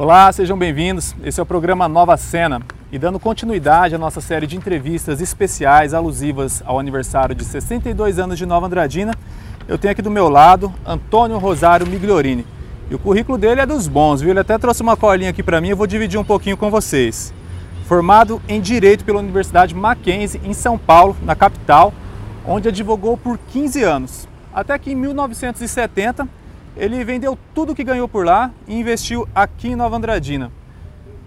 Olá, sejam bem-vindos. Esse é o programa Nova Cena e dando continuidade à nossa série de entrevistas especiais alusivas ao aniversário de 62 anos de Nova Andradina, eu tenho aqui do meu lado Antônio Rosário Migliorini. E o currículo dele é dos bons, viu? Ele até trouxe uma colinha aqui para mim, eu vou dividir um pouquinho com vocês. Formado em Direito pela Universidade Mackenzie, em São Paulo, na capital, onde advogou por 15 anos. Até que em 1970 ele vendeu tudo que ganhou por lá e investiu aqui em Nova Andradina.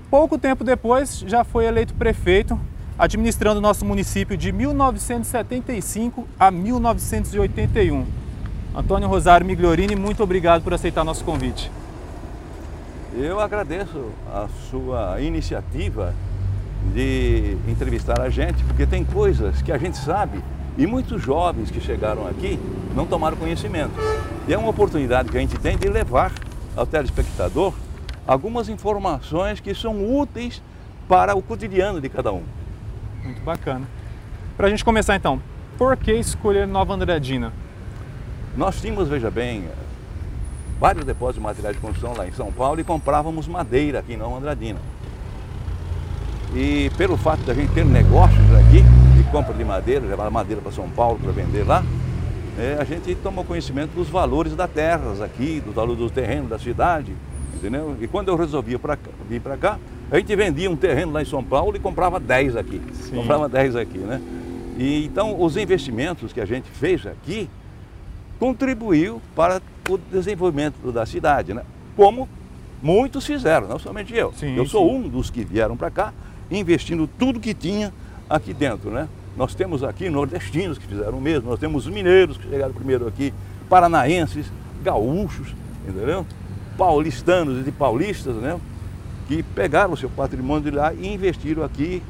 Pouco tempo depois, já foi eleito prefeito, administrando nosso município de 1975 a 1981. Antônio Rosário Migliorini, muito obrigado por aceitar nosso convite. Eu agradeço a sua iniciativa de entrevistar a gente, porque tem coisas que a gente sabe e muitos jovens que chegaram aqui não tomaram conhecimento. E é uma oportunidade que a gente tem de levar ao telespectador algumas informações que são úteis para o cotidiano de cada um. Muito bacana. Para a gente começar então, por que escolher Nova Andradina? Nós tínhamos, veja bem, vários depósitos de materiais de construção lá em São Paulo e comprávamos madeira aqui em Nova Andradina. E pelo fato da gente ter negócios aqui, compra de madeira, levar madeira para São Paulo para vender lá, é, a gente tomou conhecimento dos valores das terras aqui, do valor do terreno da cidade, entendeu? E quando eu resolvi pra, vir para cá, a gente vendia um terreno lá em São Paulo e comprava 10 aqui. Sim. Comprava 10 aqui, né? E então os investimentos que a gente fez aqui contribuiu para o desenvolvimento da cidade, né? Como muitos fizeram, não somente eu. Sim, eu sou sim. um dos que vieram para cá investindo tudo que tinha aqui dentro, né? Nós temos aqui nordestinos que fizeram o mesmo, nós temos mineiros que chegaram primeiro aqui, paranaenses, gaúchos, entendeu? Paulistanos e paulistas, né? Que pegaram o seu patrimônio de lá e investiram aqui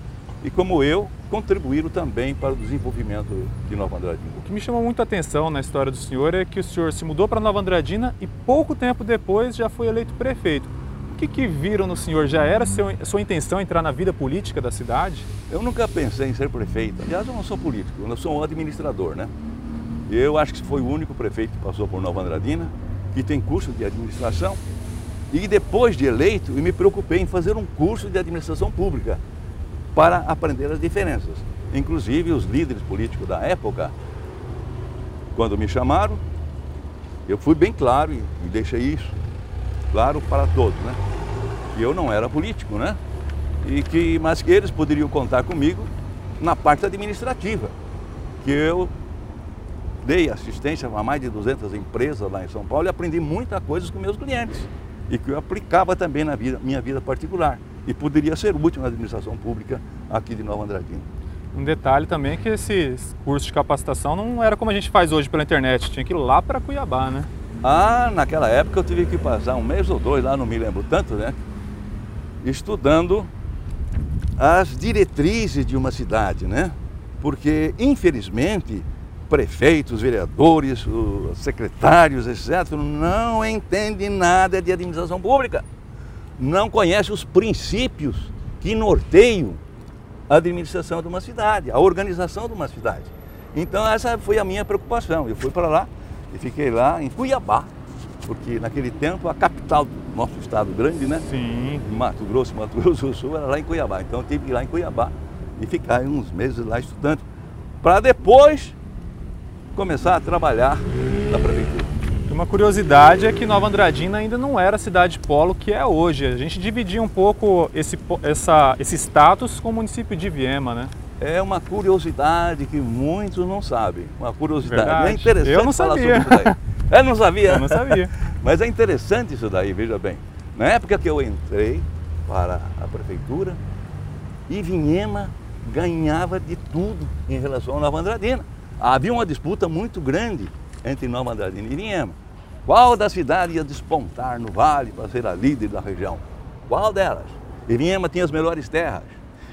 e, como eu, contribuíram também para o desenvolvimento de Nova Andradina. O que me chamou muita atenção na história do senhor é que o senhor se mudou para Nova Andradina e pouco tempo depois já foi eleito prefeito que, que viram no senhor? Já era seu, sua intenção entrar na vida política da cidade? Eu nunca pensei em ser prefeito. Aliás, eu não sou político, eu sou um administrador, né? Eu acho que foi o único prefeito que passou por Nova Andradina, que tem curso de administração. E depois de eleito, eu me preocupei em fazer um curso de administração pública para aprender as diferenças. Inclusive, os líderes políticos da época, quando me chamaram, eu fui bem claro e deixei isso claro para todos, né? Que eu não era político, né? E que, mas que eles poderiam contar comigo na parte administrativa, que eu dei assistência a mais de 200 empresas lá em São Paulo e aprendi muita coisa com meus clientes e que eu aplicava também na vida, minha vida particular e poderia ser útil na administração pública aqui de Nova Andradina. Um detalhe também é que esse curso de capacitação não era como a gente faz hoje pela internet, tinha que ir lá para Cuiabá, né? Ah, naquela época eu tive que passar um mês ou dois lá, não me lembro tanto, né? Estudando as diretrizes de uma cidade, né? Porque, infelizmente, prefeitos, vereadores, secretários, etc., não entendem nada de administração pública. Não conhecem os princípios que norteiam a administração de uma cidade, a organização de uma cidade. Então, essa foi a minha preocupação. Eu fui para lá e fiquei lá em Cuiabá, porque naquele tempo a capital do nosso estado grande, né? Sim. Mato Grosso, Mato Grosso do Sul, era lá em Cuiabá. Então eu tive que ir lá em Cuiabá e ficar uns meses lá estudando, para depois começar a trabalhar na prefeitura. Uma curiosidade é que Nova Andradina ainda não era a cidade polo que é hoje. A gente dividia um pouco esse, essa, esse status com o município de Viema, né? É uma curiosidade que muitos não sabem. Uma curiosidade. Verdade. É interessante Eu não falar sabia. sobre isso daí. Eu não sabia? Eu não sabia. Mas é interessante isso daí, veja bem. Na época que eu entrei para a prefeitura, Ivinhema ganhava de tudo em relação a Nova Andradina. Havia uma disputa muito grande entre Nova Andradina e Ivinhema. Qual da cidade ia despontar no vale para ser a líder da região? Qual delas? Ivinhema tinha as melhores terras.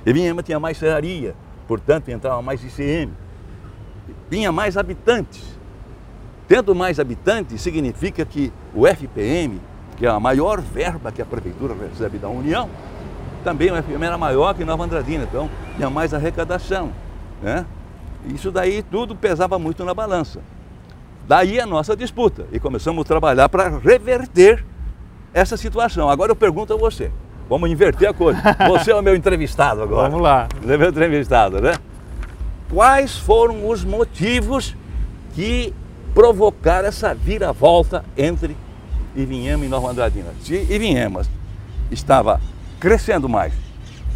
Ivinhema tinha mais serraria, portanto entrava mais ICM, tinha mais habitantes. Tendo mais habitantes, significa que o FPM, que é a maior verba que a prefeitura recebe da União, também o FPM era maior que Nova Andradina, então tinha mais arrecadação. Né? Isso daí tudo pesava muito na balança. Daí a nossa disputa e começamos a trabalhar para reverter essa situação. Agora eu pergunto a você. Vamos inverter a coisa. Você é o meu entrevistado agora. Vamos lá. Você é meu entrevistado, né? Quais foram os motivos que provocaram essa viravolta entre Ivinhema e Nova Andradina? Se Ivinhema estava crescendo mais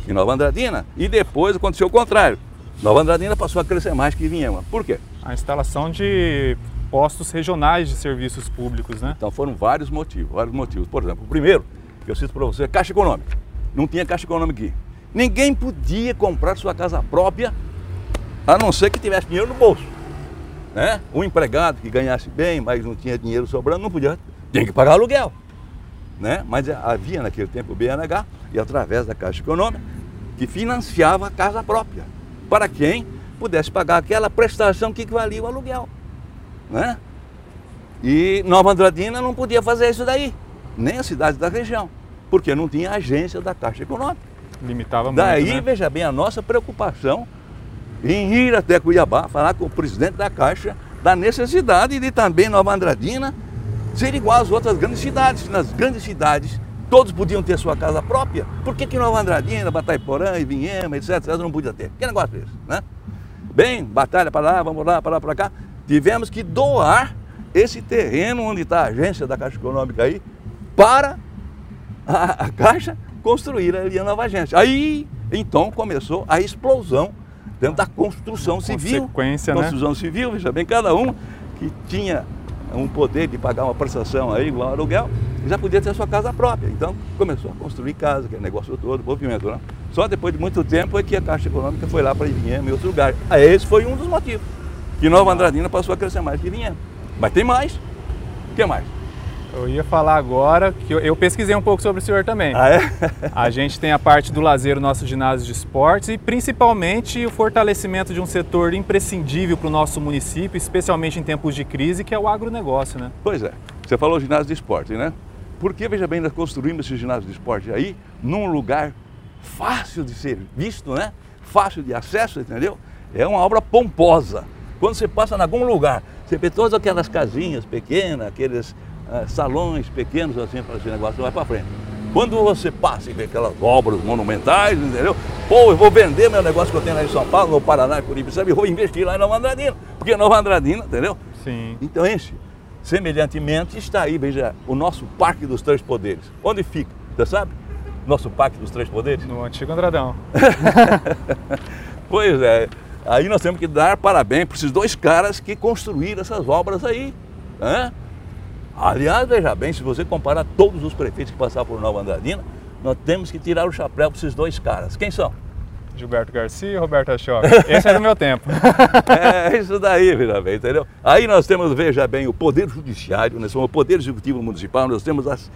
que Nova Andradina e depois aconteceu o contrário. Nova Andradina passou a crescer mais que Ivinhema. Por quê? A instalação de postos regionais de serviços públicos, né? Então foram vários motivos, vários motivos. Por exemplo, o primeiro, que eu cito para você, é Caixa Econômica. Não tinha Caixa Econômica aqui. Ninguém podia comprar sua casa própria, a não ser que tivesse dinheiro no bolso. Né? Um empregado que ganhasse bem, mas não tinha dinheiro sobrando, não podia, tinha que pagar aluguel. Né? Mas havia naquele tempo o BNH, e através da Caixa Econômica, que financiava a casa própria, para quem pudesse pagar aquela prestação que equivalia ao aluguel. Né? E Nova Andradina não podia fazer isso daí, nem a cidade da região, porque não tinha agência da Caixa Econômica. Limitava muito. Daí, né? veja bem, a nossa preocupação em ir até Cuiabá, falar com o presidente da Caixa da necessidade de também Nova Andradina ser igual às outras grandes cidades. Nas grandes cidades, todos podiam ter sua casa própria. Por que, que Nova Andradina, Bataiporã, Ivinhema, etc., etc., não podia ter? Que negócio é esse, né? Bem, batalha para lá, vamos lá, para lá, para cá. Tivemos que doar esse terreno onde está a agência da Caixa Econômica aí para a, a Caixa construir ali a nova agência. Aí, então, começou a explosão dentro da construção civil. Consequência, construção né? civil, veja bem, cada um que tinha um poder de pagar uma prestação aí, igual aluguel, já podia ter sua casa própria. Então começou a construir casa, aquele negócio todo, movimento. Né? Só depois de muito tempo é que a Caixa Econômica foi lá para Ivinhema e outros lugares. Aí esse foi um dos motivos. Que Nova Andradina passou a crescer mais que Ivinhema. Mas tem mais. O que mais? Eu ia falar agora que eu, eu, pesquisei um pouco sobre o senhor também. Ah, é? a gente tem a parte do lazer, o nosso ginásio de esportes e principalmente o fortalecimento de um setor imprescindível para o nosso município, especialmente em tempos de crise, que é o agronegócio, né? Pois é. Você falou ginásio de esporte, né? Porque, veja bem, nós construímos esse ginásio de esporte aí num lugar fácil de ser visto, né? Fácil de acesso, entendeu? É uma obra pomposa. Quando você passa em algum lugar, você vê todas aquelas casinhas pequenas, aqueles uh, salões pequenos assim para esse negócio vai para frente. Quando você passa e vê aquelas obras monumentais, entendeu? Pô, eu vou vender meu negócio que eu tenho lá em São Paulo, no Paraná, em Curitiba, e vou investir lá em Nova Andradina, porque Nova Andradina, entendeu? Sim. Então enche. Semelhantemente está aí, veja, o nosso Parque dos Três Poderes. Onde fica? Você sabe? Nosso Parque dos Três Poderes? No antigo Andradão. pois é. Aí nós temos que dar parabéns para esses dois caras que construíram essas obras aí. Né? Aliás, veja bem, se você comparar todos os prefeitos que passaram por Nova Andradina, nós temos que tirar o chapéu para esses dois caras. Quem são? Gilberto Garcia e Roberto Achoque. Esse é do meu tempo. é isso daí, veja bem, entendeu? Aí nós temos, veja bem, o Poder Judiciário, nós somos o Poder Executivo Municipal, nós temos as,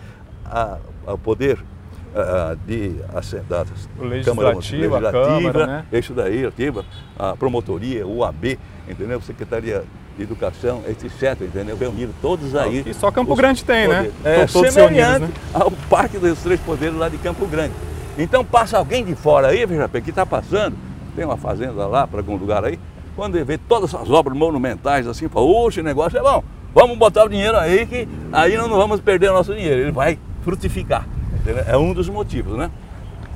a, o Poder uh, de, a, da o legislativo, Câmara, legislativa, a Câmara, né? isso daí, ativa, a promotoria, o AB, entendeu? Secretaria de Educação, etc, entendeu? Reuniram todos aí. E só Campo Grande tem, poderes. né? É, todos semelhante unidos, né? ao Parque dos Três Poderes lá de Campo Grande. Então passa alguém de fora aí, veja bem, que está passando, tem uma fazenda lá para algum lugar aí, quando ele vê todas essas obras monumentais assim, fala, oxe, negócio é bom, vamos botar o dinheiro aí que aí não vamos perder o nosso dinheiro, ele vai frutificar. Entendeu? É um dos motivos, né?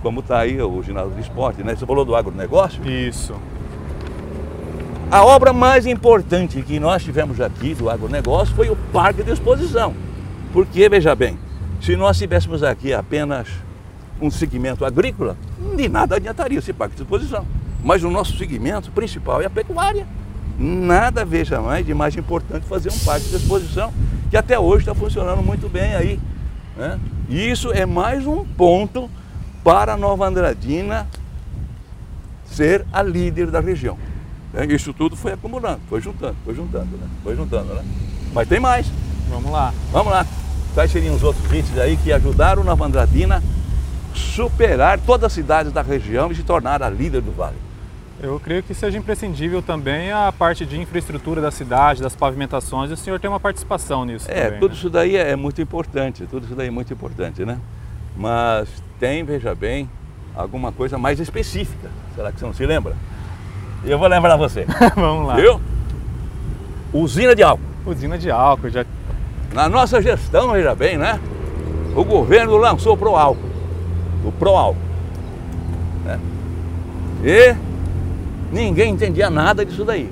Como está aí o ginásio de esporte, né? Você falou do agronegócio? Isso. A obra mais importante que nós tivemos aqui do agronegócio foi o parque de exposição. Porque, veja bem, se nós tivéssemos aqui apenas um segmento agrícola, de nada adiantaria esse parque de exposição. Mas o nosso segmento principal é a pecuária. Nada, veja mais, de mais importante fazer um parque de exposição, que até hoje está funcionando muito bem aí. Né? E isso é mais um ponto para a Nova Andradina ser a líder da região. Né? Isso tudo foi acumulando, foi juntando, foi juntando, né? Foi juntando, né? Mas tem mais. Vamos lá. Vamos lá. Quais seriam os outros itens aí que ajudaram Nova Andradina superar todas as cidades da região e se tornar a líder do vale? Eu creio que seja imprescindível também a parte de infraestrutura da cidade, das pavimentações, e o senhor tem uma participação nisso É, também, tudo né? isso daí é muito importante, tudo isso daí é muito importante, né? Mas tem, veja bem, alguma coisa mais específica. Será que você não se lembra? Eu vou lembrar você. Vamos lá. Viu? Usina de álcool. Usina de álcool, já Na nossa gestão, veja bem, né? o governo lançou o Proálcool, o Proálcool. Né? E ninguém entendia nada disso daí.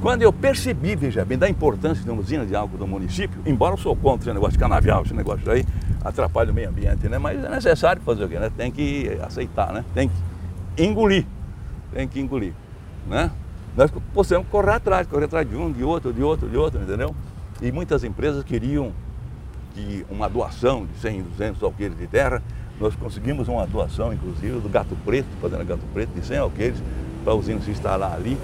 Quando eu percebi, veja bem, da importância de uma usina de álcool do município, embora eu sou contra esse negócio de canavial, esse negócio aí atrapalha o meio ambiente, né? Mas é necessário fazer o quê? Né? Tem que aceitar, né? Tem que engolir. Tem que engolir. Né? Nós possamos correr atrás, correr atrás de um, de outro, de outro, de outro, entendeu? E muitas empresas queriam de uma doação de 100, 200 alqueires de terra. Nós conseguimos uma doação, inclusive, do Gato Preto, fazendo Gato Preto, de 100 alqueires, para a usina se instalar ali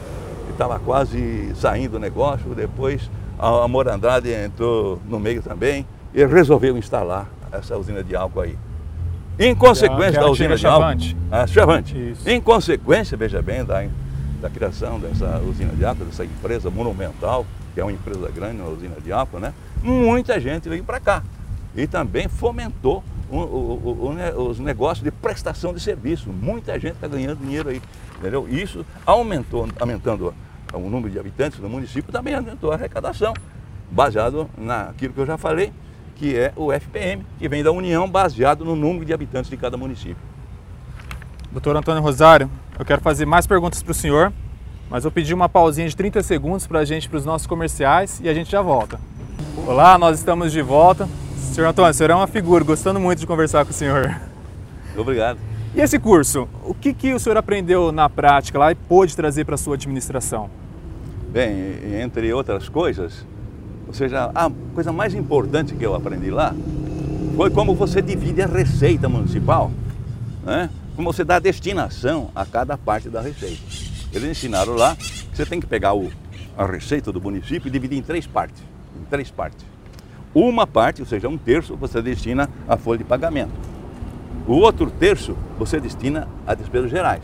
estava quase saindo o negócio, depois a, Morandade entrou no meio também e resolveu instalar essa usina de álcool aí. Em consequência é, da usina de álcool. A Chavante. Em consequência, veja bem, da, da criação dessa usina de álcool, dessa empresa monumental, que é uma empresa grande, uma usina de álcool, né? Muita gente veio para cá. E também fomentou o, o, o, os negócios de prestação de serviço. Muita gente está ganhando dinheiro aí. Entendeu? Isso aumentou, aumentando o número de habitantes do município, também aumentou a arrecadação, baseado naquilo que eu já falei, que é o FPM, que vem da União, baseado no número de habitantes de cada município. Doutor Antônio Rosário, eu quero fazer mais perguntas para o senhor, mas eu pedi uma pausinha de 30 segundos para a gente, para os nossos comerciais, e a gente já volta. Olá, nós estamos de volta. Senhor Antônio, o senhor é uma figura, gostando muito de conversar com o senhor. Obrigado. E esse curso, o que, que o senhor aprendeu na prática lá e pôde trazer para a sua administração? Bem, entre outras coisas, ou seja, a coisa mais importante que eu aprendi lá foi como você divide a receita municipal, né? como você dá destinação a cada parte da receita. Eles ensinaram lá que você tem que pegar o, a receita do município e dividir em três partes. Em três partes. Uma parte, ou seja, um terço, você destina à folha de pagamento. O outro terço você destina a despesas gerais.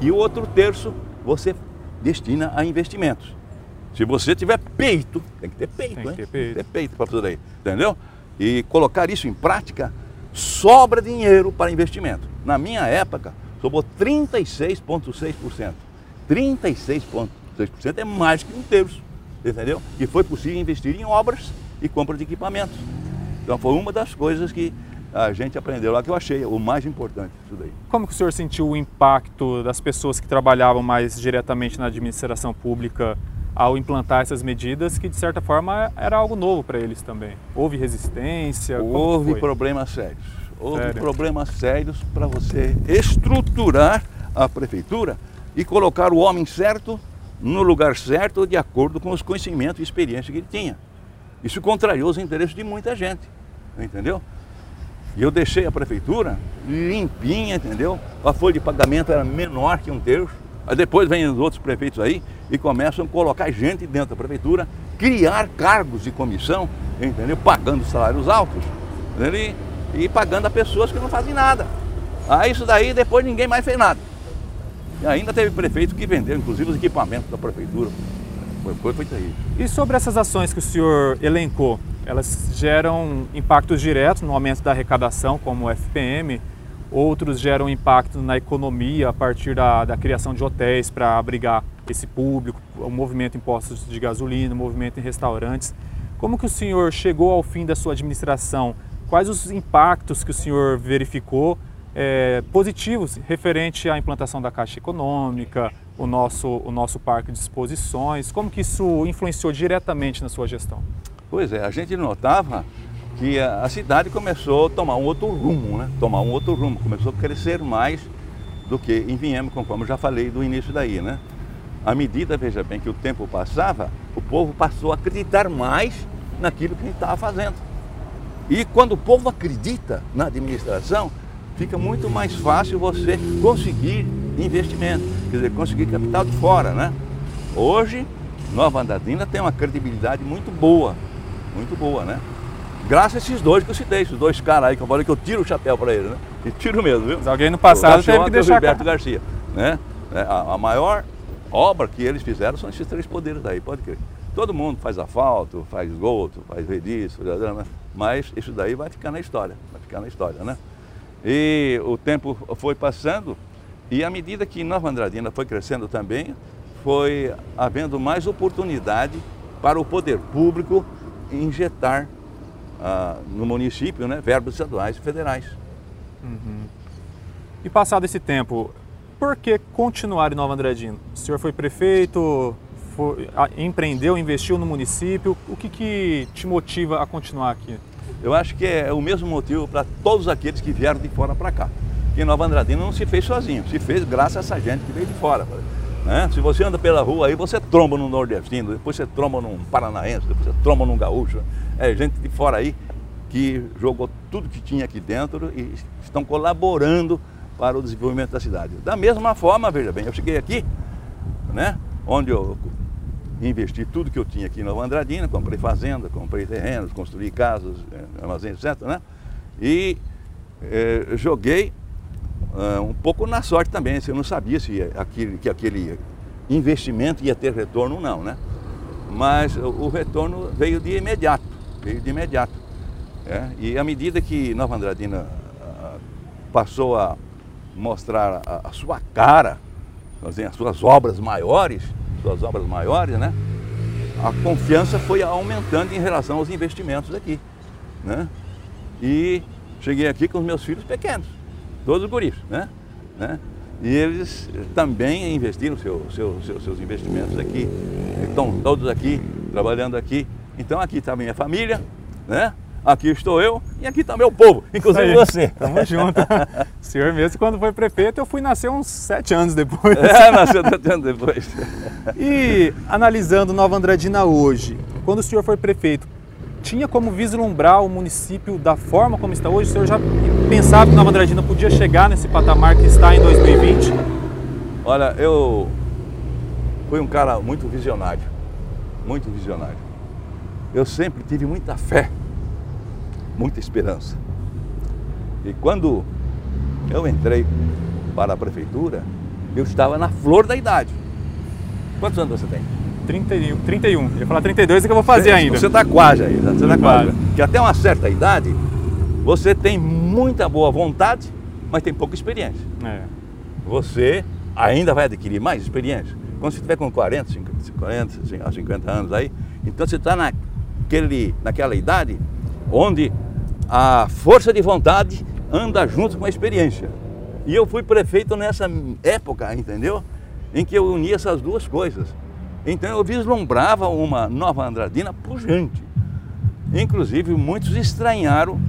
E o outro terço você destina a investimentos. Se você tiver peito, tem que ter peito, tem que ter peito, ter peito para tudo aí, entendeu? E colocar isso em prática, sobra dinheiro para investimento. Na minha época, sobrou 36,6%. 36,6% é mais que um terço, entendeu? E foi possível investir em obras e compra de equipamentos. Então foi uma das coisas que a gente aprendeu lá que eu achei o mais importante isso daí. Como que o senhor sentiu o impacto das pessoas que trabalhavam mais diretamente na administração pública ao implantar essas medidas que de certa forma era algo novo para eles também? Houve resistência? Houve problemas sérios. Houve Sério? problemas sérios para você estruturar a prefeitura e colocar o homem certo no lugar certo de acordo com os conhecimentos e experiência que ele tinha. Isso contrariou os interesses de muita gente, entendeu? E eu deixei a prefeitura limpinha, entendeu? A folha de pagamento era menor que um terço. Aí depois vem os outros prefeitos aí e começam a colocar gente dentro da prefeitura, criar cargos de comissão, entendeu? Pagando salários altos entendeu? E, pagando a pessoas que não fazem nada. Aí isso daí depois ninguém mais fez nada. E ainda teve prefeito que vendeu, inclusive, os equipamentos da prefeitura. Foi, foi, foi. E sobre essas ações que o senhor elencou, elas geram impactos diretos no aumento da arrecadação, como o FPM, outros geram impacto na economia a partir da, da criação de hotéis para abrigar esse público, o movimento em postos de gasolina, o movimento em restaurantes. Como que o senhor chegou ao fim da sua administração? Quais os impactos que o senhor verificou é, positivos referente à implantação da Caixa Econômica, o nosso, o nosso parque de exposições? Como que isso influenciou diretamente na sua gestão? Pois é, a gente notava que a, cidade começou a tomar um outro rumo, né? Tomar um outro rumo, começou a crescer mais do que em Vinhame, conforme eu já falei do início daí, né? À medida, veja bem, que o tempo passava, o povo passou a acreditar mais naquilo que a gente estava fazendo. E quando o povo acredita na administração, fica muito mais fácil você conseguir investimento, quer dizer, conseguir capital de fora, né? Hoje, Nova Andradina tem uma credibilidade muito boa muito boa, né? Graças a esses dois que eu citei, esses dois caras aí que eu falei que eu tiro o chapéu para eles, né? E tiro mesmo, viu? Mas alguém no passado teve que deixar... O Gilberto Garcia, né? É, a, a, maior obra que eles fizeram são esses três poderes aí, pode crer. Todo mundo faz asfalto, faz esgoto, faz rediço, mas isso daí vai ficar na história, vai ficar na história, né? E o tempo foi passando e à medida que Nova Andradina foi crescendo também, foi havendo mais oportunidade para o poder público injetar ah, no município, né, verbos estaduais e federais. Uhum. E passado esse tempo, por que continuar em Nova Andradina? O senhor foi prefeito, foi, empreendeu, investiu no município. O que, que te motiva a continuar aqui? Eu acho que é o mesmo motivo para todos aqueles que vieram de fora para cá. Que Nova Andradina não se fez sozinho, se fez graças a essa gente que veio de fora. Né? Se você anda pela rua aí, você tromba num nordestino, depois você tromba num paranaense, depois você tromba num gaúcho. É gente de fora aí que jogou tudo que tinha aqui dentro e estão colaborando para o desenvolvimento da cidade. Da mesma forma, veja bem, eu cheguei aqui, né, onde eu investi tudo que eu tinha aqui em Nova Andradina, comprei fazenda, comprei terrenos, construí casas, eh, armazéns, etc. Né? E eh, joguei uh, um pouco na sorte também, eu não sabia se aquele, que aquele investimento ia ter retorno ou não, né? Mas o, retorno veio de imediato, veio de imediato. É? E à medida que Nova Andradina passou a mostrar a, a sua cara, as suas obras maiores, suas obras maiores, né? A confiança foi aumentando em relação aos investimentos aqui, né? E cheguei aqui com os meus filhos pequenos, todos os guris, né? né? E eles também investiram seu, seu, seu, seus investimentos aqui, estão todos aqui, trabalhando aqui. Então aqui está a minha família, né? Aqui estou eu e aqui está meu povo, inclusive você. Tamo junto. o senhor mesmo, quando foi prefeito, eu fui nascer uns sete anos depois. É, nasceu sete anos depois. E analisando Nova Andradina hoje, quando o senhor foi prefeito, tinha como vislumbrar o município da forma como está hoje? O senhor já pensava que Nova Andradina podia chegar nesse patamar que está em 2020? Olha, eu fui um cara muito visionário, muito visionário. Eu sempre tive muita fé muita esperança. E quando eu entrei para a prefeitura, eu estava na flor da idade. Quantos anos você tem? 31. 31. Eu ia falar 32 é que eu vou fazer ainda. Você está quase aí, você está quase. Que até uma certa idade, você tem muita boa vontade, mas tem pouca experiência. É. Você ainda vai adquirir mais experiência. Quando você estiver com 40, 50, 40, 50 anos aí, então você está naquele, naquela idade onde a força de vontade anda junto com a experiência. E eu fui prefeito nessa época, entendeu? Em que eu unia essas duas coisas. Então eu vislumbrava uma nova Andradina pujante. Inclusive, muitos estranharam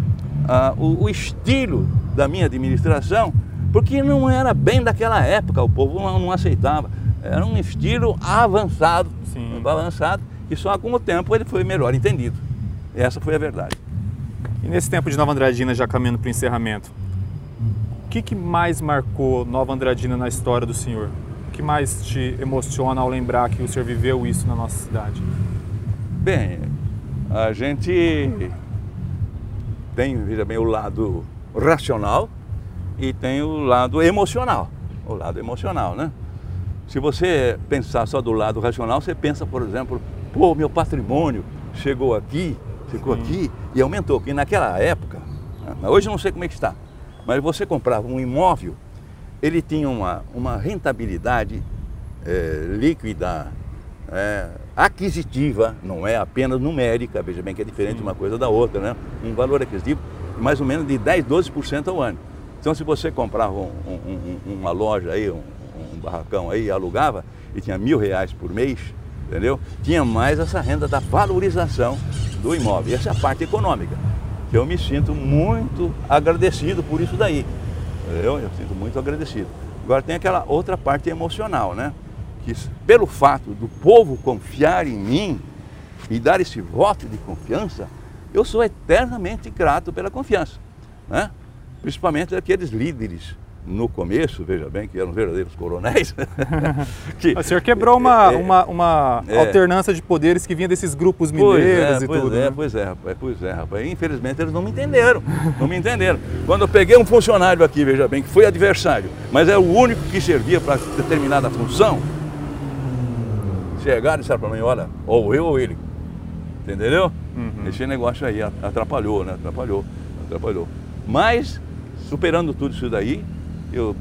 ah, o, o, estilo da minha administração, porque não era bem daquela época, o povo não, não aceitava. Era um estilo avançado, Sim. avançado, e só com o tempo ele foi melhor entendido. Essa foi a verdade. E nesse tempo de Nova Andradina, já caminhando para o encerramento, o que, que mais marcou Nova Andradina na história do senhor? O que mais te emociona ao lembrar que o senhor viveu isso na nossa cidade? Bem, a gente tem, veja bem, o lado racional e tem o lado emocional. O lado emocional, né? Se você pensar só do lado racional, você pensa, por exemplo, pô, meu patrimônio chegou aqui, ficou Sim. aqui e aumentou. Porque naquela época, né, hoje eu não sei como é que está, mas você comprava um imóvel, ele tinha uma, uma rentabilidade é, líquida, é, aquisitiva, não é apenas numérica, veja bem que é diferente Sim. uma coisa da outra, né? Um valor aquisitivo mais ou menos de 10, 12% ao ano. Então se você comprava um, um, uma loja aí, um, um barracão aí, alugava e tinha mil reais por mês, entendeu? Tinha mais essa renda da valorização do imóvel. Essa é a parte econômica, que eu me sinto muito agradecido por isso daí. Eu, eu sinto muito agradecido. Agora tem aquela outra parte emocional, né? Que pelo fato do povo confiar em mim e dar esse voto de confiança, eu sou eternamente grato pela confiança, né? Principalmente aqueles líderes no começo, veja bem, que eram verdadeiros coronéis. que, o senhor quebrou uma, é, uma, uma é, alternância de poderes que vinha desses grupos mineiros é, e tudo. É, né? Pois é, rapaz, pois é, rapaz. Infelizmente eles não me entenderam, não me entenderam. Quando eu peguei um funcionário aqui, veja bem, que foi adversário, mas é o único que servia para determinada função, chegaram e disseram para mim, olha, ou eu ou ele. Entendeu? Uhum. Esse negócio aí atrapalhou, né? Atrapalhou, atrapalhou. Mas, superando tudo isso daí, eu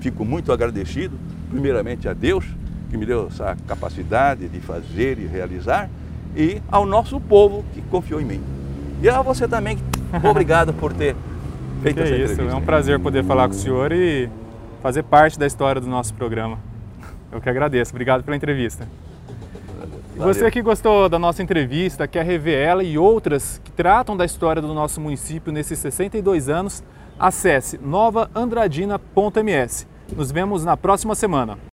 fico muito agradecido, primeiramente a Deus, que me deu essa capacidade de fazer e realizar, e ao nosso povo que confiou em mim. E a você também, obrigado por ter feito que essa é isso, entrevista. é um prazer poder falar com o senhor e fazer parte da história do nosso programa. Eu que agradeço, obrigado pela entrevista. E você que gostou da nossa entrevista, quer rever ela e outras que tratam da história do nosso município nesses 62 anos, acesse novaandradina.ms. Nos vemos na próxima semana.